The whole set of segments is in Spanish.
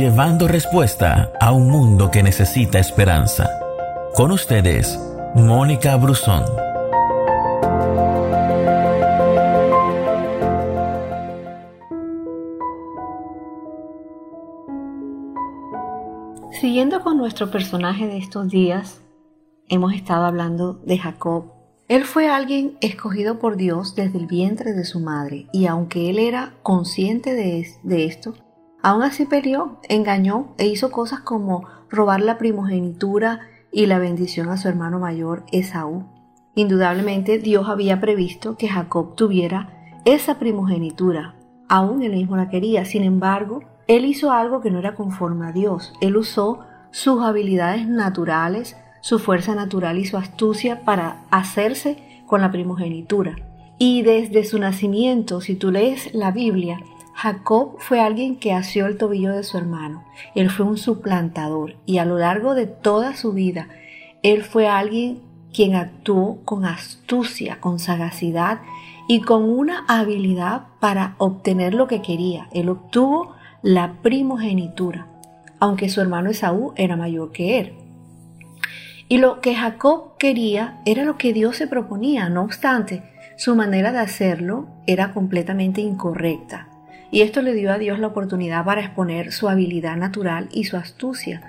llevando respuesta a un mundo que necesita esperanza. Con ustedes, Mónica Brusón. Siguiendo con nuestro personaje de estos días, hemos estado hablando de Jacob. Él fue alguien escogido por Dios desde el vientre de su madre y aunque él era consciente de, esto, aún así peleó, engañó e hizo cosas como robar la primogenitura y la bendición a su hermano mayor Esaú. Indudablemente Dios había previsto que Jacob tuviera esa primogenitura, aún él mismo la quería, sin embargo, él hizo algo que no era conforme a Dios, él usó sus habilidades naturales, su fuerza natural y su astucia para hacerse con la primogenitura. Y desde su nacimiento, si tú lees la Biblia, Jacob fue alguien que asió el tobillo de su hermano. Él fue un suplantador y a lo largo de toda su vida, él fue alguien quien actuó con astucia, con sagacidad y con una habilidad para obtener lo que quería. Él obtuvo la primogenitura, aunque su hermano Esaú era mayor que él. Y lo que Jacob quería era lo que Dios se proponía, no obstante, su manera de hacerlo era completamente incorrecta. Y esto le dio a Dios la oportunidad para exponer su habilidad natural y su astucia,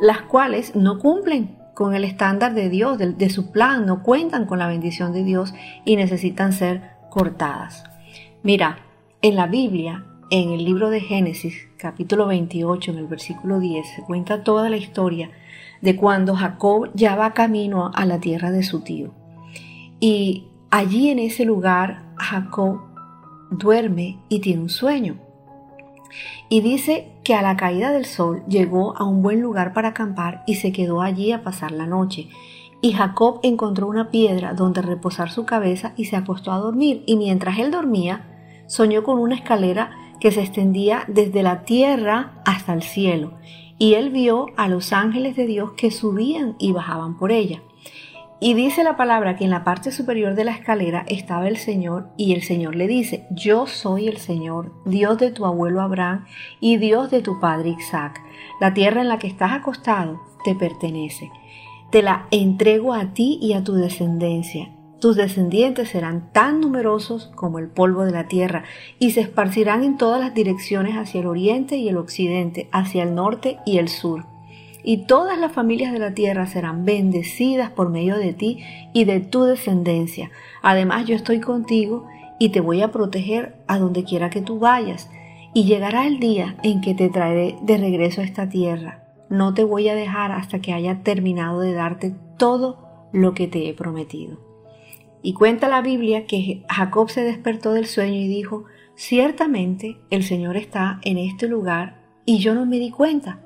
las cuales no cumplen con el estándar de Dios, de, su plan, no cuentan con la bendición de Dios y necesitan ser cortadas. Mira, en la Biblia, en el libro de Génesis, capítulo 28, en el versículo 10, se cuenta toda la historia de cuando Jacob ya va camino a la tierra de su tío. Y allí en ese lugar Jacob duerme y tiene un sueño. Y dice que a la caída del sol llegó a un buen lugar para acampar y se quedó allí a pasar la noche. Y Jacob encontró una piedra donde reposar su cabeza y se acostó a dormir. Y mientras él dormía, soñó con una escalera que se extendía desde la tierra hasta el cielo y él vio a los ángeles de Dios que subían y bajaban por ella. Y dice la palabra que en la parte superior de la escalera estaba el Señor y el Señor le dice, yo soy el Señor, Dios de tu abuelo Abraham y Dios de tu padre Isaac. La tierra en la que estás acostado te pertenece. Te la entrego a ti y a tu descendencia tus descendientes serán tan numerosos como el polvo de la tierra y se esparcirán en todas las direcciones hacia el oriente y el occidente, hacia el norte y el sur. Y todas las familias de la tierra serán bendecidas por medio de ti y de tu descendencia. Además yo estoy contigo y te voy a proteger a donde quiera que tú vayas. Y llegará el día en que te traeré de regreso a esta tierra. No te voy a dejar hasta que haya terminado de darte todo lo que te he prometido. Y cuenta la Biblia que Jacob se despertó del sueño y dijo, ciertamente el Señor está en este lugar y yo no me di cuenta.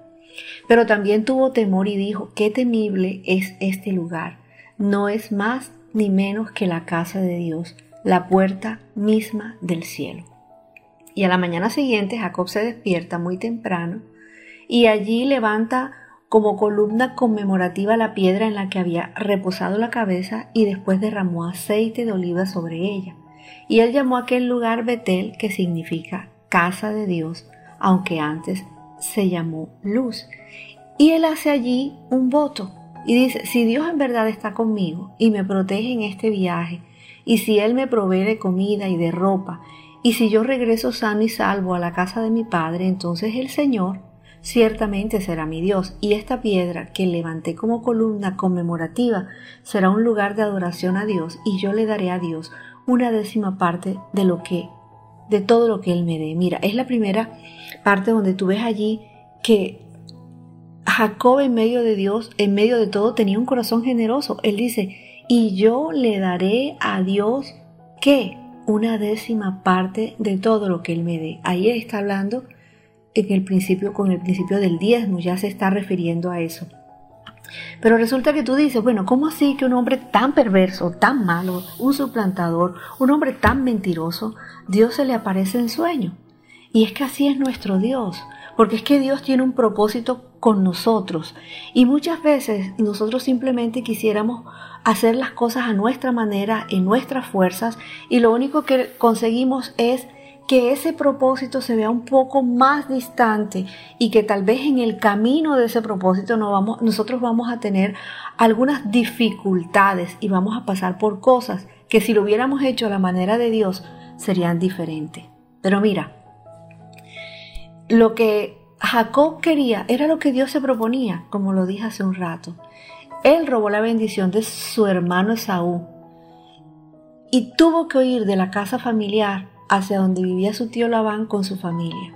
Pero también tuvo temor y dijo, qué temible es este lugar. No es más ni menos que la casa de Dios, la puerta misma del cielo. Y a la mañana siguiente Jacob se despierta muy temprano y allí levanta como columna conmemorativa la piedra en la que había reposado la cabeza y después derramó aceite de oliva sobre ella. Y él llamó a aquel lugar Betel, que significa casa de Dios, aunque antes se llamó luz. Y él hace allí un voto y dice, si Dios en verdad está conmigo y me protege en este viaje, y si Él me provee de comida y de ropa, y si yo regreso sano y salvo a la casa de mi Padre, entonces el Señor ciertamente será mi Dios, y esta piedra que levanté como columna conmemorativa será un lugar de adoración a Dios, y yo le daré a Dios una décima parte de lo que, de todo lo que Él me dé. Mira, es la primera parte donde tú ves allí que Jacob en medio de Dios, en medio de todo, tenía un corazón generoso. Él dice, y yo le daré a Dios, ¿qué? Una décima parte de todo lo que Él me dé. Ahí está hablando en el principio con el principio del diezmo, ya se está refiriendo a eso. Pero resulta que tú dices, bueno, ¿cómo así que un hombre tan perverso, tan malo, un suplantador, un hombre tan mentiroso, Dios se le aparece en sueño? Y es que así es nuestro Dios, porque es que Dios tiene un propósito con nosotros. Y muchas veces nosotros simplemente quisiéramos hacer las cosas a nuestra manera, en nuestras fuerzas, y lo único que conseguimos es que ese propósito se vea un poco más distante y que tal vez en el camino de ese propósito vamos, nosotros vamos a tener algunas dificultades y vamos a pasar por cosas que si lo hubiéramos hecho a la manera de Dios serían diferentes. Pero mira, lo que Jacob quería era lo que Dios se proponía, como lo dije hace un rato. Él robó la bendición de su hermano Esaú y tuvo que huir de la casa familiar hacia donde vivía su tío Labán con su familia.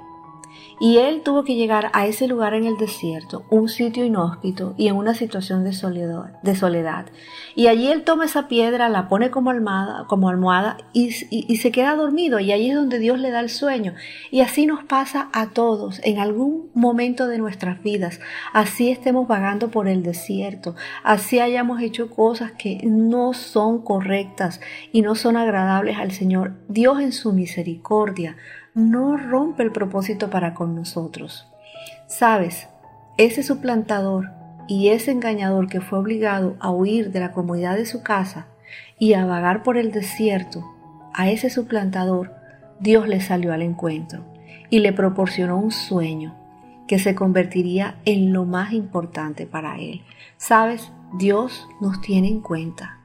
Y él tuvo que llegar a ese lugar en el desierto, un sitio inhóspito y en una situación de soledad. Y allí él toma esa piedra, la pone como almohada, como almohada y, y se queda dormido. Y allí es donde Dios le da el sueño. Y así nos pasa a todos en algún momento de nuestras vidas. Así estemos vagando por el desierto. Así hayamos hecho cosas que no son correctas y no son agradables al Señor. Dios en su misericordia no rompe el propósito para con nosotros. Sabes, ese suplantador y ese engañador que fue obligado a huir de la comodidad de su casa y a vagar por el desierto, a ese suplantador Dios le salió al encuentro y le proporcionó un sueño que se convertiría en lo más importante para él. Sabes, Dios nos tiene en cuenta.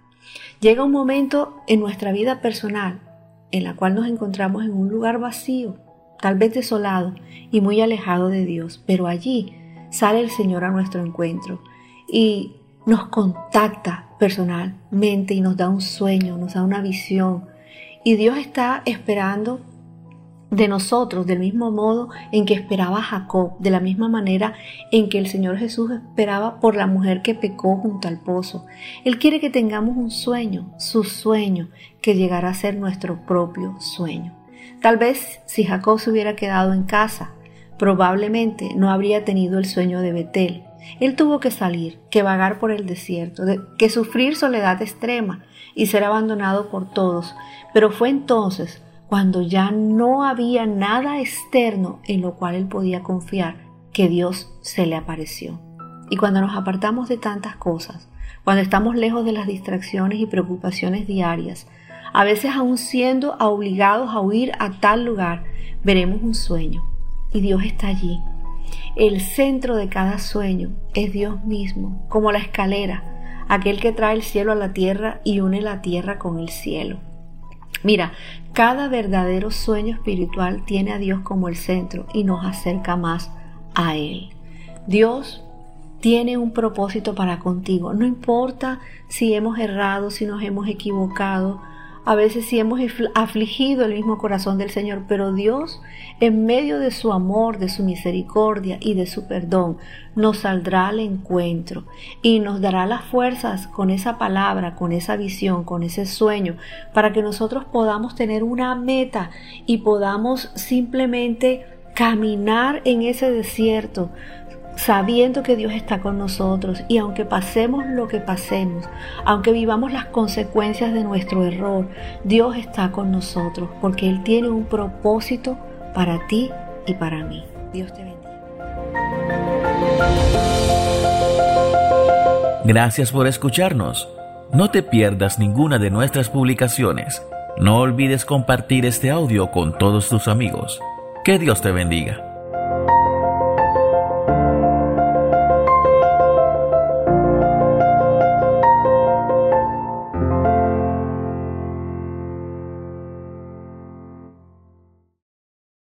Llega un momento en nuestra vida personal en la cual nos encontramos en un lugar vacío, tal vez desolado y muy alejado de Dios, pero allí sale el Señor a nuestro encuentro y nos contacta personalmente y nos da un sueño, nos da una visión. Y Dios está esperando de nosotros del mismo modo en que esperaba Jacob, de la misma manera en que el Señor Jesús esperaba por la mujer que pecó junto al pozo. Él quiere que tengamos un sueño, su sueño, que llegará a ser nuestro propio sueño. Tal vez si Jacob se hubiera quedado en casa, probablemente no habría tenido el sueño de Betel. Él tuvo que salir, que vagar por el desierto, que sufrir soledad extrema y ser abandonado por todos. Pero fue entonces cuando ya no había nada externo en lo cual él podía confiar, que Dios se le apareció. Y cuando nos apartamos de tantas cosas, cuando estamos lejos de las distracciones y preocupaciones diarias, a veces aún siendo obligados a huir a tal lugar, veremos un sueño y Dios está allí. El centro de cada sueño es Dios mismo, como la escalera, aquel que trae el cielo a la tierra y une la tierra con el cielo. Mira, cada verdadero sueño espiritual tiene a Dios como el centro y nos acerca más a Él. Dios tiene un propósito para contigo. No importa si hemos errado, si nos hemos equivocado, a veces sí hemos afligido el mismo corazón del Señor, pero Dios, en medio de su amor, de su misericordia y de su perdón, nos saldrá al encuentro y nos dará las fuerzas con esa palabra, con esa visión, con ese sueño, para que nosotros podamos tener una meta y podamos simplemente caminar en ese desierto sabiendo que Dios está con nosotros y aunque pasemos lo que pasemos, aunque vivamos las consecuencias de nuestro error, Dios está con nosotros porque Él tiene un propósito para ti y para mí. Dios te bendiga. Gracias por escucharnos. No te pierdas ninguna de nuestras publicaciones. No olvides compartir este audio con todos tus amigos. Que Dios te bendiga.